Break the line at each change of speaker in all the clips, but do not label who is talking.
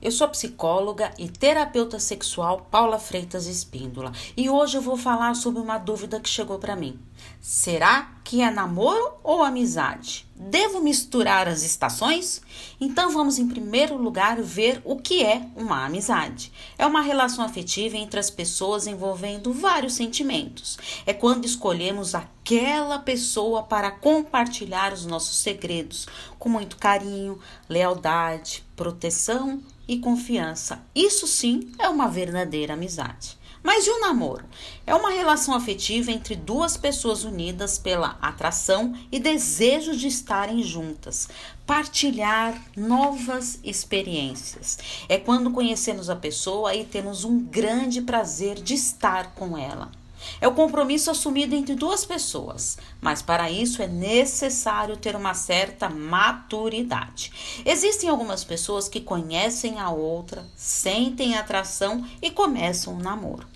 eu sou psicóloga e terapeuta sexual Paula Freitas Espíndola e hoje eu vou falar sobre uma dúvida que chegou para mim. Será que é namoro ou amizade? Devo misturar as estações? Então vamos em primeiro lugar ver o que é uma amizade. É uma relação afetiva entre as pessoas envolvendo vários sentimentos. É quando escolhemos aquela pessoa para compartilhar os nossos segredos com muito carinho, lealdade, proteção e confiança. Isso sim é uma verdadeira amizade. Mas e o namoro? É uma relação afetiva entre duas pessoas unidas pela atração e desejo de estarem juntas, partilhar novas experiências. É quando conhecemos a pessoa e temos um grande prazer de estar com ela. É o compromisso assumido entre duas pessoas, mas para isso é necessário ter uma certa maturidade. Existem algumas pessoas que conhecem a outra, sentem atração e começam um namoro.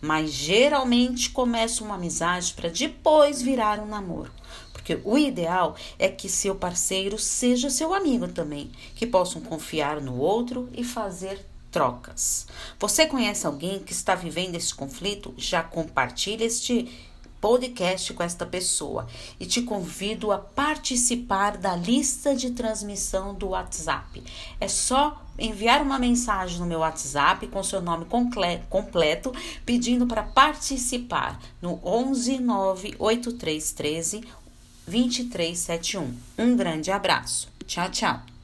Mas geralmente começa uma amizade para depois virar um namoro. Porque o ideal é que seu parceiro seja seu amigo também, que possam confiar no outro e fazer trocas. Você conhece alguém que está vivendo esse conflito? Já compartilhe este podcast com esta pessoa e te convido a participar da lista de transmissão do WhatsApp. É só enviar uma mensagem no meu WhatsApp com seu nome completo pedindo para participar no 11 98313 2371. Um grande abraço. Tchau, tchau.